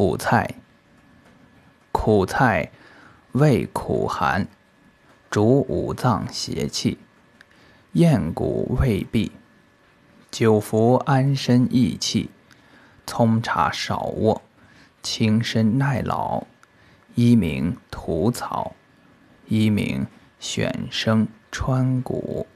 苦菜，苦菜味苦寒，主五脏邪气，咽谷胃痹，久服安身益气。葱茶少卧，轻身耐老。一名土草，一名选生川谷。